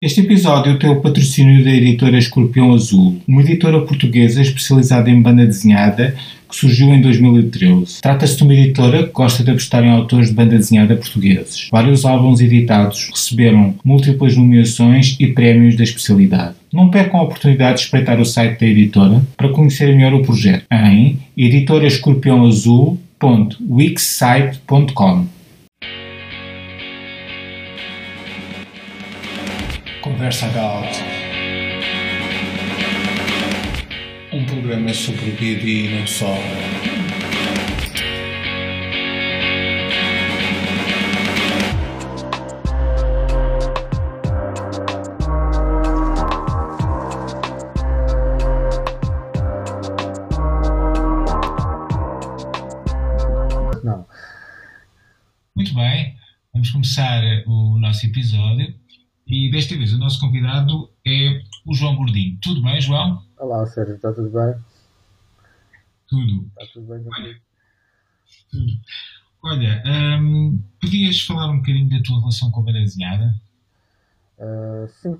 Este episódio tem o patrocínio da editora Escorpião Azul, uma editora portuguesa especializada em banda desenhada que surgiu em 2013. Trata-se de uma editora que gosta de apostar em autores de banda desenhada portugueses. Vários álbuns editados receberam múltiplas nomeações e prémios da especialidade. Não percam a oportunidade de espreitar o site da editora para conhecer melhor o projeto em editorascorpiãoazul.wixsite.com. Conversa Adult. Um programa sobre vida e não só. Não. Muito bem, vamos começar o nosso episódio. E desta vez o nosso convidado é o João Gordinho. Tudo bem, João? Olá, Sérgio, está tudo bem? Tudo. Está tudo bem contigo? Tudo. Olha, hum, podias falar um bocadinho da tua relação com a banda desenhada? Uh, sim.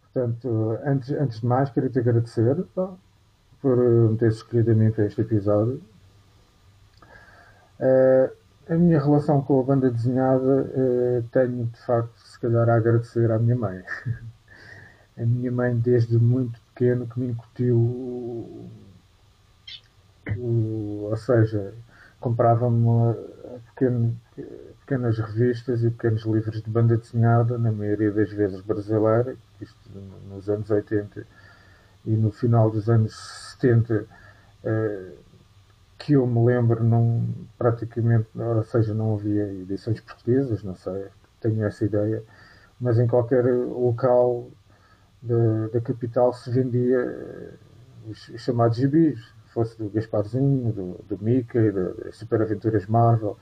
Portanto, antes, antes de mais, queria te agradecer pá, por me teres escolhido a mim para este episódio. Uh, a minha relação com a banda desenhada uh, tenho, de facto, se calhar a agradecer à minha mãe. a minha mãe, desde muito pequeno, que me incutiu, o, ou seja, comprava-me pequeno, pequenas revistas e pequenos livros de banda desenhada, na maioria das vezes brasileira, isto nos anos 80 e no final dos anos 70, uh, que eu me lembro, não, praticamente, ou seja, não havia edições portuguesas, não sei, tenho essa ideia, mas em qualquer local da, da capital se vendia os, os chamados gibis, fosse do Gasparzinho, do, do Mickey, das Super Aventuras Marvel,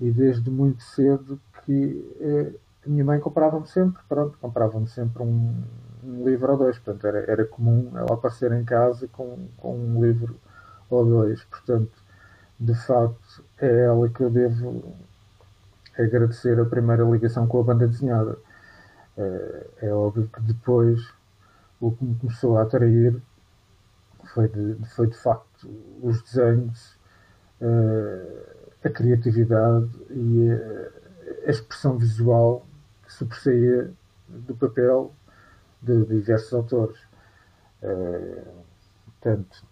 e desde muito cedo que eh, a minha mãe comprava-me sempre, pronto, comprava-me sempre um, um, livro ou dois, portanto era, era comum ela aparecer em casa com, com um livro ou dois, portanto, de facto, é ela que eu devo agradecer a primeira ligação com a banda desenhada. É, é óbvio que depois o que me começou a atrair foi de, foi de facto os desenhos, a criatividade e a expressão visual que sobressaía do papel de diversos autores. Portanto,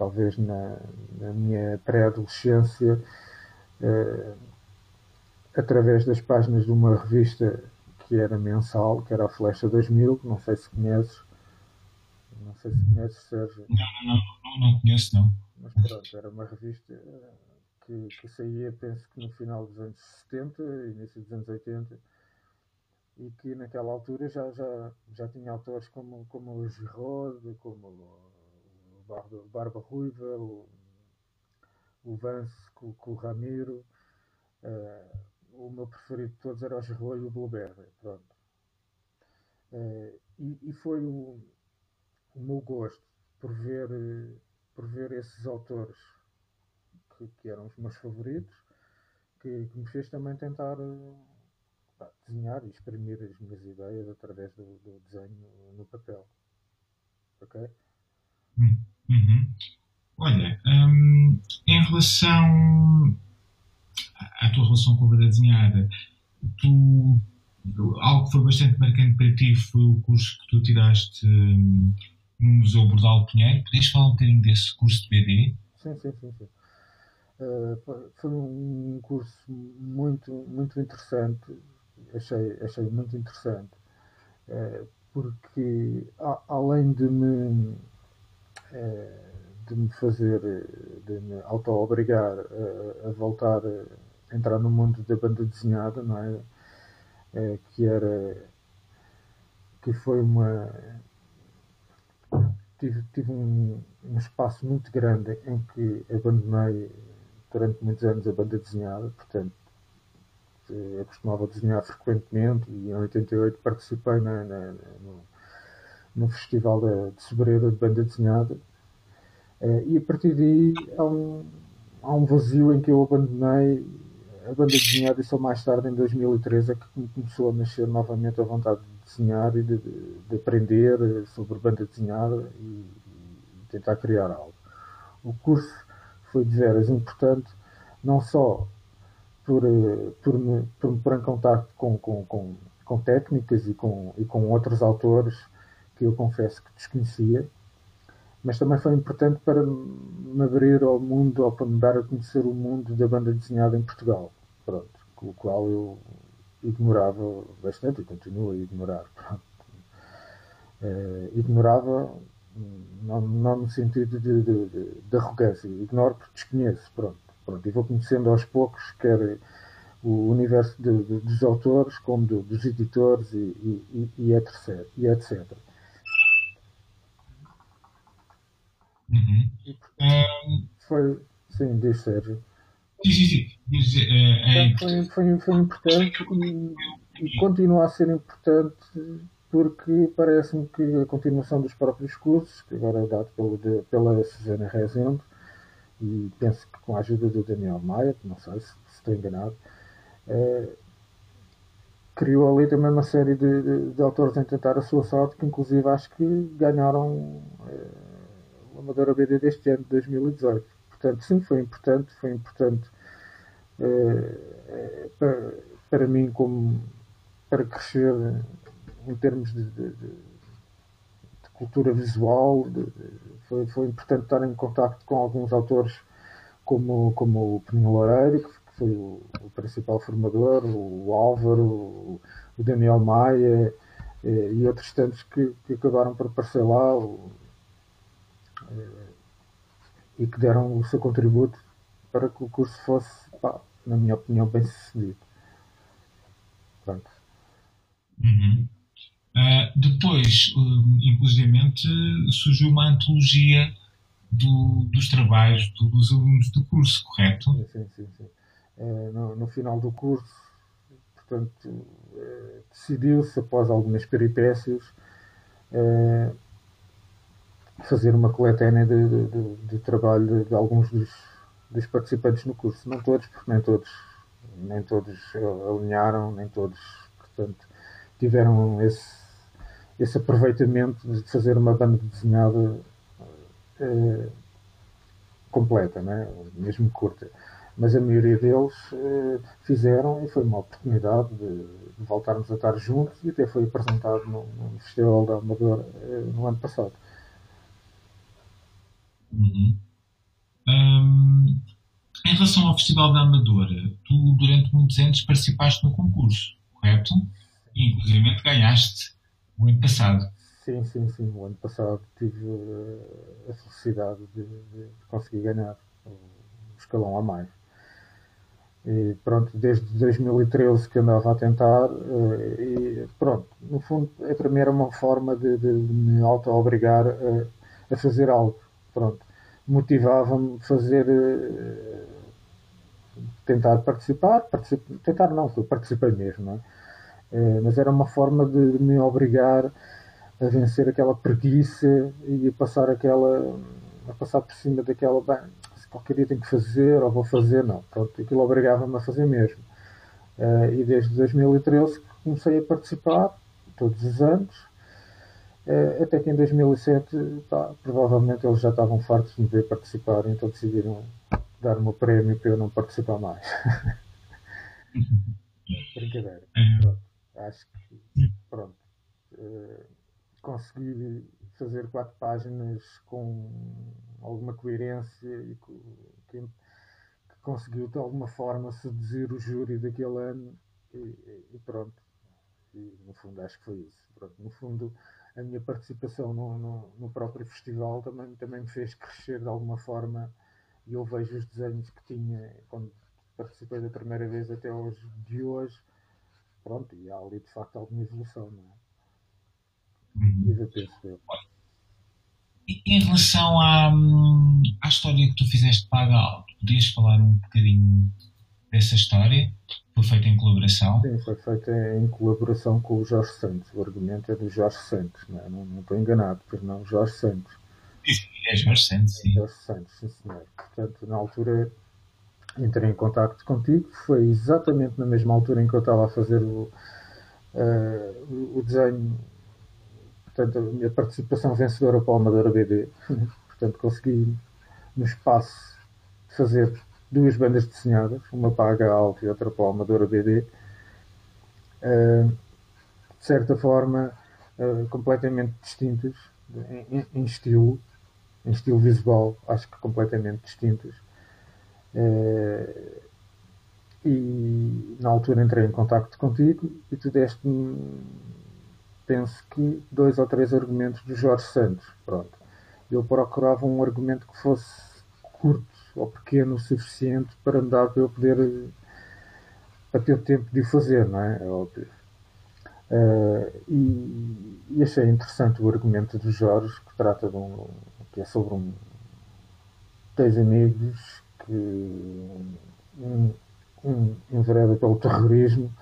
talvez na, na minha pré-adolescência, uh, através das páginas de uma revista que era mensal, que era a Flecha 2000, não sei se conheces. Não sei se conheces, Sérgio. Não, não, não, não conheço, não. Mas pronto, era uma revista que, que saía, penso que no final dos anos 70, início dos anos 80, e que naquela altura já, já, já tinha autores como, como o Giraud, como Barba, Barba Ruiva, o, o Vance com, com o Ramiro. Uh, o meu preferido de todos era o Gerro e o Blueberry. Pronto. Uh, e, e, foi o, o, meu gosto por ver, por ver esses autores que, que eram os meus favoritos que, que me fez também tentar desenhar e exprimir as minhas ideias através do, do desenho no papel. Ok? Hum. Uhum. Olha, hum, em relação à tua relação com a banda desenhada, tu, algo que foi bastante marcante para ti foi o curso que tu tiraste hum, no Museu Bordal Pinheiro. Podias falar um bocadinho desse curso de BD? Sim, sim, sim. sim. Uh, foi um curso muito, muito interessante, achei, achei muito interessante, uh, porque a, além de me de me fazer, de me auto-obrigar a, a, voltar a entrar no mundo da banda desenhada, não é? é que era, que foi uma, tive, tive um, um, espaço muito grande em que abandonei durante muitos anos a banda desenhada, portanto eu costumava desenhar frequentemente e em 88 participei na, na, no, no Festival de, de Sobreira de Banda Desenhada. Uh, e a partir daí há um, há um vazio em que eu abandonei a banda desenhada e só mais tarde, em 2013, é que começou a nascer novamente a vontade de desenhar e de, de aprender sobre banda desenhada e, e, tentar criar algo. O curso foi de veras importante, não só por, por, me, por me pôr em contato com, com, com, com técnicas e com, e com outros autores que eu confesso que desconhecia, mas também foi importante para me abrir ao mundo, ou para me dar a conhecer o mundo da banda desenhada em Portugal, pronto, o qual eu ignorava bastante e continuo a ignorar. Uh, ignorava não, não, no sentido de, de, de, de, arrogância, ignoro porque desconheço, pronto, pronto, e vou conhecendo aos poucos, quer o universo dos autores, como dos editores e, e, e, e etc. Uhum. Um, foi, sim, diz Sérgio. Sim, sim, sim. Diz, uh, é foi, foi, foi importante e, e continua a ser importante porque parece-me que a continuação dos próprios cursos, que agora é dado pelo, de, pela Susana Rezende, e penso que com a ajuda do Daniel Maia, não sei se, se estou enganado, é, criou ali também uma série de, de, de, autores a tentar a sua sorte, que inclusive acho que ganharam é, Amadora BD deste ano, de 2018. Portanto, sim, foi importante, foi importante uh, para, para mim como para crescer em termos de, de, de cultura visual, foi, foi importante estar em contato com alguns autores como, como o Peninho Loureiro, que foi o, o, principal formador, o Álvaro, o, o Daniel Maia eh, e outros tantos que, que acabaram por aparecer lá, o, e que deram o seu contributo para que o curso fosse, pá, na minha opinião, bem sucedido. Pronto. Uhum. Uh, depois, uh, inclusivamente, surgiu uma antologia do, dos trabalhos do, dos alunos do curso, correto? Sim, sim, sim. Uh, no, no, final do curso, portanto, eh, decidiu-se, após algumas peripécias, eh, fazer uma coletânea de, de, de trabalho de, alguns dos, dos, participantes no curso. Não todos, porque nem todos, nem todos alinharam, nem todos, portanto, tiveram esse, esse aproveitamento de fazer uma banda desenhada eh, completa, né? mesmo curta. Mas a maioria deles eh, fizeram e foi uma oportunidade de, de, voltarmos a estar juntos e até foi apresentado no, no Festival da Amadora eh, no ano passado. Uhum. Um, em relação ao Festival da Amadora, tu durante muitos anos participaste no concurso, correto? E inclusive ganhaste o ano passado. Sim, sim, sim. O ano passado tive uh, a felicidade de, de, conseguir ganhar o escalão a mais. E pronto, desde 2013 que andava a tentar, uh, e pronto, no fundo, a primeira uma forma de, de, de me auto-obrigar a, a fazer algo pronto, motivava-me fazer uh, tentar participar, particip, tentar não, participei mesmo, não é? Uh, mas era uma forma de me obrigar a vencer aquela preguiça e a passar aquela a passar por cima daquela bem, se qualquer dia tenho que fazer ou vou fazer, não, pronto, aquilo obrigava-me a fazer mesmo. Uh, e desde 2013 comecei a participar todos os anos até que em 2007, pá, provavelmente eles já estavam fartos de me ver participar, então decidiram dar-me o prémio para eu não participar mais. Brincadeira. É. Pronto. Acho que, pronto, uh, consegui fazer quatro páginas com alguma coerência e que, que conseguiu de alguma forma seduzir o júri daquele ano e, e pronto. E no fundo acho que foi isso. Pronto, no fundo a minha participação no, no, no, próprio festival também, também me fez crescer de alguma forma e eu vejo os desenhos que tinha quando participei da primeira vez até hoje de hoje pronto, e há ali de facto alguma evolução não é? Uhum. E penso Em relação à, à história que tu fizeste para a Gal, podias falar um bocadinho dessa história? Foi feita em colaboração? Sim, foi feita em colaboração com o Jorge Santos. O argumento é do Jorge Santos, não, é? não, não estou enganado, pois não, Jorge Santos. É Jorge Santos, sim. Jorge Santos, sim senhor. Portanto, na altura entrei em contato contigo. Foi exatamente na mesma altura em que eu estava a fazer o, uh, o desenho, portanto, a minha participação vencedora para o Amadora BD. portanto, consegui no espaço fazer duas bandas desenhadas, uma para a e outra para a Amadora BD. Uh, de certa forma, uh, completamente distintas em, em, estilo, em estilo visual, acho que completamente distintas. Uh, e na altura entrei em contacto contigo e tu deste-me, penso que, dois ou três argumentos do Jorge Santos. Pronto. Eu procurava um argumento que fosse curto ou pequeno o suficiente para me dar para eu poder para ter tempo de o fazer, não é? É óbvio. Uh, e, e, achei interessante o argumento do Jorge, que trata de um. que é sobre um. dois amigos que. um, um envereda pelo terrorismo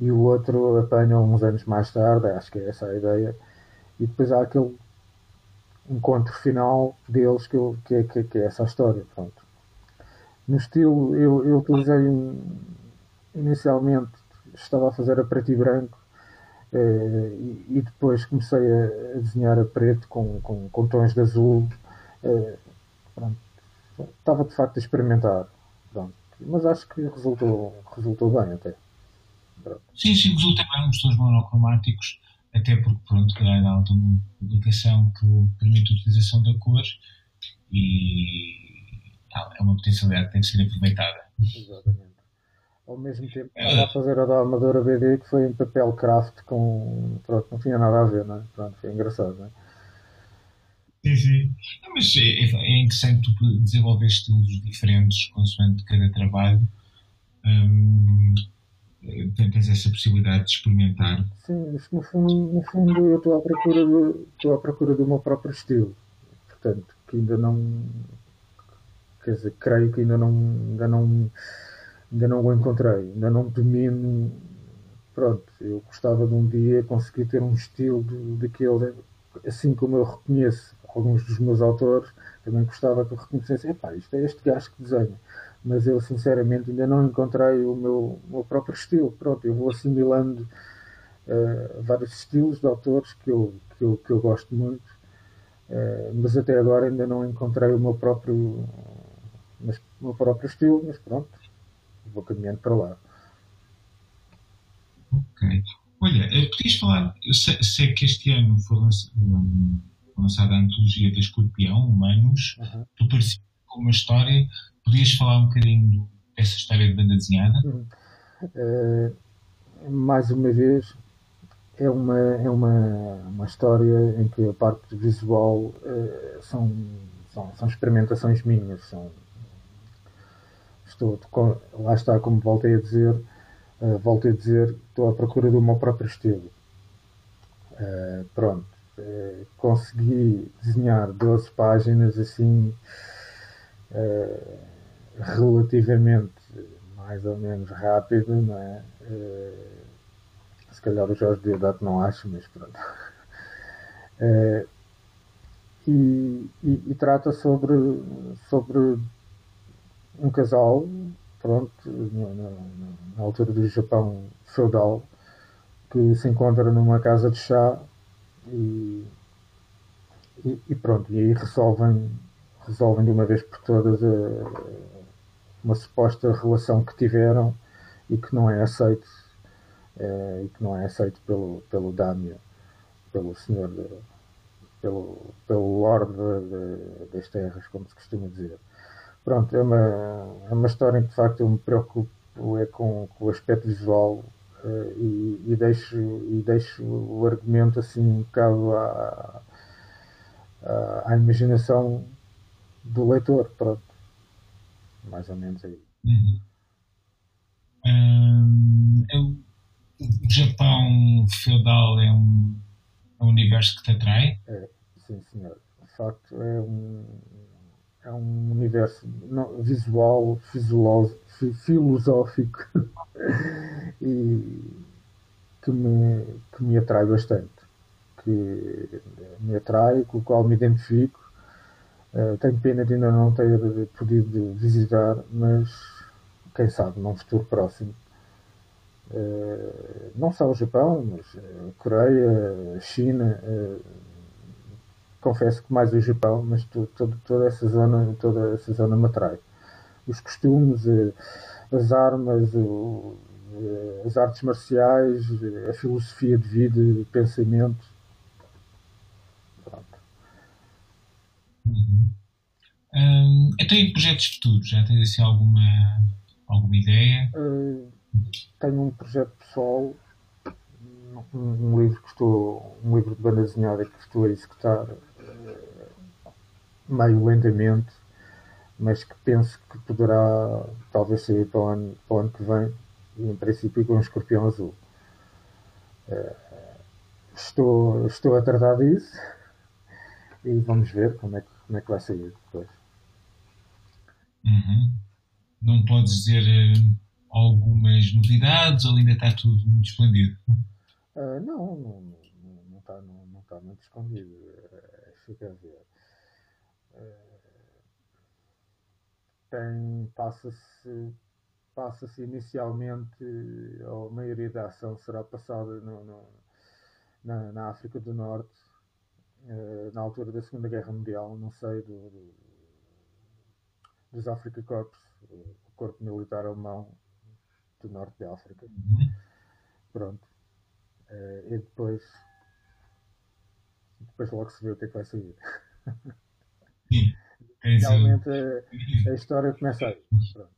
e o outro apanha uns anos mais tarde, acho que é essa a ideia, e depois há aquele encontro final deles que, eu, que, é, que, que é essa história. Pronto. No estilo, eu, eu utilizei inicialmente, estava a fazer a preto e branco eh, e, e, depois comecei a, desenhar a preto com, com, com tons de azul. Eh. Estava de facto a experimentar. Pronto. Mas acho que resultou, resultou bem até. Pronto. Sim, sim, resulta bem os tons monocromáticos, até porque pronto, dá uma publicação que permite a utilização da cor e é uma potencialidade que tem que ser aproveitada. Exatamente. Ao mesmo tempo, estava a fazer a da Amadora BD que foi em papel craft com. Pronto, não tinha nada a ver, não é? Pronto, foi engraçado, não é? Sim, sim. Não, mas é, é, é interessante tu desenvolver estilos diferentes consoante cada trabalho. Hum, tens essa possibilidade de experimentar. Sim, no fundo, no fundo eu estou à procura do, estou à procura do meu próprio estilo. Portanto, que ainda não quer dizer, creio que ainda não, ainda não, ainda não o encontrei, ainda não domino. Pronto, eu gostava de um dia conseguir ter um estilo daquele, assim como eu reconheço alguns dos meus autores, também gostava que eu reconhecesse, epá, isto é este gajo que desenha. Mas eu, sinceramente, ainda não encontrei o meu, meu próprio estilo. Pronto, eu vou assimilando uh, vários estilos de autores que eu, que eu, que eu gosto muito, uh, mas até agora ainda não encontrei o meu próprio o meu próprio estilo, mas pronto, vou caminhando para lá. Ok. Olha, eh, podias falar, eu sei, sei que este ano foi lançada a antologia da Escorpião, Humanos, uhum. tu parecias com uma história, podias falar um bocadinho dessa história de banda desenhada? Uhum. Uh, mais uma vez, é uma, é uma, uma história em que a parte visual uh, são, são, são experimentações minhas, são estou, lá está, como voltei a dizer, uh, voltei a dizer, estou à procura do meu próprio estilo. Uh, pronto, uh, consegui desenhar 12 páginas assim, relativamente mais ou menos rápido, não é? se calhar o Jorge Diodato não acho, mas pronto. E, e, e, trata sobre, sobre um casal, pronto, na, na, altura do Japão feudal, que se encontra numa casa de chá e, e, e pronto, e aí resolvem, resolvem de uma vez por todas a, uma suposta relação que tiveram e que não é aceito é, e que não é aceito pelo, pelo Damio, pelo senhor de, pelo, pelo lord de, de, das terras, como se costuma dizer. Pronto, é uma, é uma história em que de facto eu me preocupo é com, com o aspecto visual uh, e, e, deixo, e deixo o argumento assim um bocado à, à, à imaginação do leitor. Pronto. Mais ou menos aí. Uhum. Hum, o Japão feudal é um, é um universo que te atrai? É, sim, senhor. De facto, é um é um universo visual, filosófico e que me, que me atrai bastante, que me atrai, com o qual me identifico. Uh, tenho pena de ainda não ter podido visitar, mas quem sabe, num futuro próximo. Uh, não só o Japão, mas uh, Coreia, China, uh, confesso que mais o Japão, mas toda essa zona, toda essa zona me atrai. Os costumes, as armas, o, as artes marciais, a filosofia de vida, o pensamento. Pronto. Uhum. Hum, então, projetos futuros, já tens assim alguma, alguma ideia? Uh, tenho um projeto pessoal, um, um, livro que estou, um livro de banda desenhada que estou a executar meio lentamente, mas que penso que poderá talvez sair para o ano, para o ano que vem, e em princípio com um escorpião azul. Uh, estou, estou a tratar disso e vamos ver como é que, como é que vai sair depois. Uhum. Não podes dizer uh, algumas novidades ou ainda está tudo muito escondido? Uh, não, não, não, não, está, não, não está muito escondido. Uh, fica a ver. Passa-se passa-se inicialmente, ou a maioria da ação será passada no, no, na, na, África do Norte, na altura da Segunda Guerra Mundial, não sei do, do dos Africa Corps, o corpo militar alemão do norte da África. Uhum. Pronto. Uh, e depois. Depois logo se vê o que é que vai sair. Realmente a, a, história começa aí. Pronto.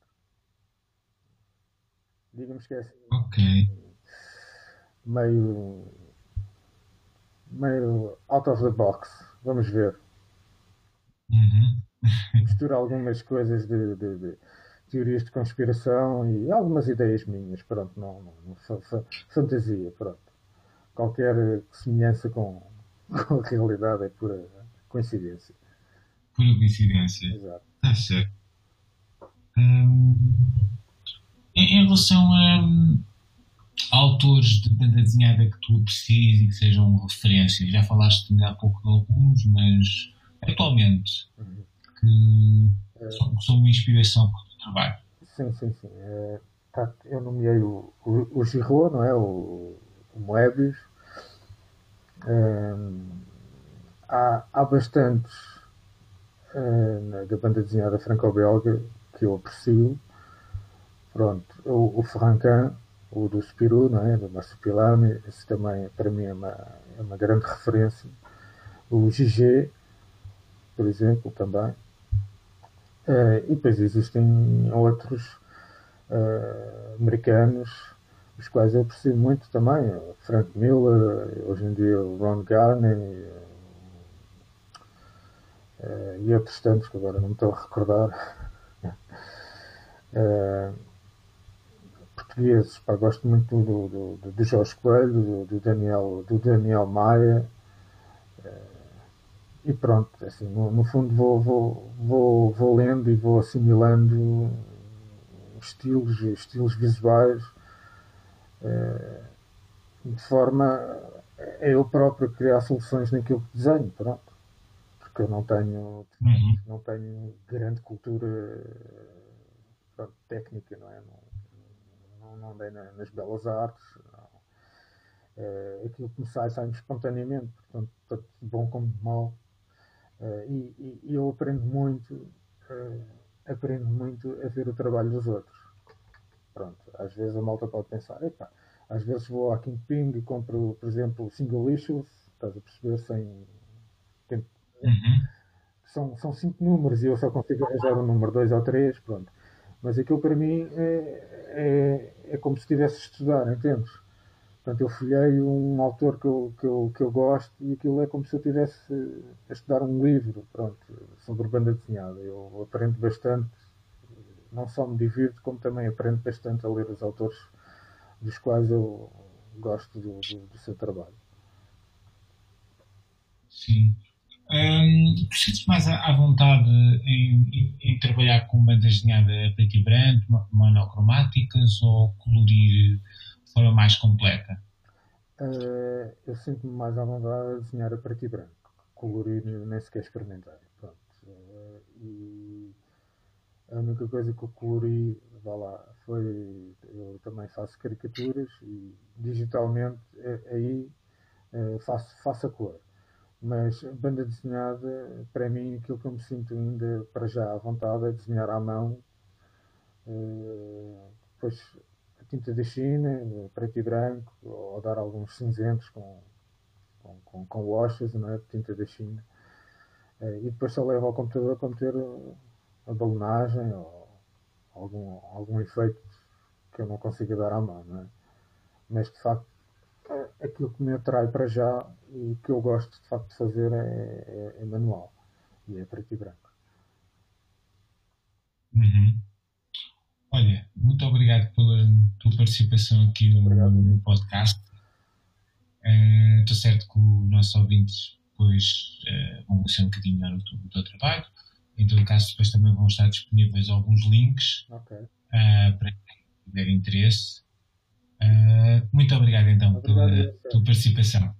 Digamos que é assim. Ok. Meio. Meio out of the box. Vamos ver. Uhum mistura algumas coisas de, de, de, teorias de conspiração e algumas ideias minhas, pronto, não, não, não fantasia, pronto. Qualquer semelhança com, com a realidade é pura coincidência. Pura coincidência. Exato. Está certo. Hum, em, em, relação a, hum, autores de banda desenhada que tu aprecies e que sejam referências, já falaste há pouco de alguns, mas atualmente, uhum que são, uma inspiração para o teu trabalho. Sim, sim, sim. É, tá, eu nomeei o, o, o Giro, não é? O, o Moebius. É, há, há bastantes é, da banda desenhada franco-belga que eu aprecio. Pronto, o, o o do Spirou, não é? Do Marsupilami, esse também para mim é uma, é uma grande referência. O Gigi, por exemplo, também. Uh, e depois existem outros uh, americanos, os quais eu aprecio muito também, Frank Miller, hoje em dia o Ron Garney uh, e outros tantos que agora não me estou a recordar. portugueses, pá, gosto muito do, do, do Jorge Coelho, do, do, Daniel, do Daniel Maia e pronto, assim, no, no fundo vou, vou, vou, vou lendo e vou assimilando estilos, estilos visuais de forma a eu próprio criar soluções naquilo que desenho, pronto. Porque eu não tenho, uhum. não tenho grande cultura pronto, técnica, não é? Não, não, não andei nas belas artes. Não. É, aquilo que me sai, sai espontaneamente, portanto, tanto bom como mal. Uh, e, e, eu aprendo muito, uh, aprendo muito a ver o trabalho dos outros. Pronto, às vezes a malta pode pensar, epá, às vezes vou à Kingping e compro, por exemplo, single issues, estás a perceber, sem. Uhum. São, são cinco números e eu só consigo arranjar um número, dois ou três, pronto. Mas aquilo para mim é, é, é como se estivesse a estudar, entendes? Portanto, eu folhei um autor que eu, que, eu, que eu gosto e aquilo é como se eu estivesse a estudar um livro pronto, sobre banda desenhada. Eu aprendo bastante, não só me divirto, como também aprendo bastante a ler os autores dos quais eu gosto do, do, do seu trabalho. Sim. Tu sentes mais à, vontade em, em, em, trabalhar com banda desenhada preto e branco, monocromáticas ou colorir forma mais completa? Uh, eu sinto-me mais à vontade a desenhar a preto e branco. Colorir nem sequer experimentar. Pronto. Uh, e a única coisa que eu colori vá lá, foi, eu também faço caricaturas e digitalmente aí faço, faço a cor. Mas banda desenhada, para mim, aquilo que eu me sinto ainda para já à vontade é desenhar à mão. depois a tinta da China, preto e branco, ou dar alguns cinzentos com, com, com, com washes, não é? tinta da China. e depois só levo ao computador para meter a balonagem ou algum, algum efeito que eu não consiga dar à mão, não é? Mas de facto aquilo que me atrai para já e que eu gosto de facto de fazer é, é, é manual e é preto e branco. Uhum. Olha, muito obrigado pela tua participação aqui no, no podcast. Uh, estou certo que os nossos ouvintes depois uh, vão conhecer um bocadinho melhor o teu, o teu trabalho em todo caso, depois também vão estar disponíveis alguns links okay. uh, para quem tiver interesse. Uh, muito obrigado então obrigado, pela tua participação.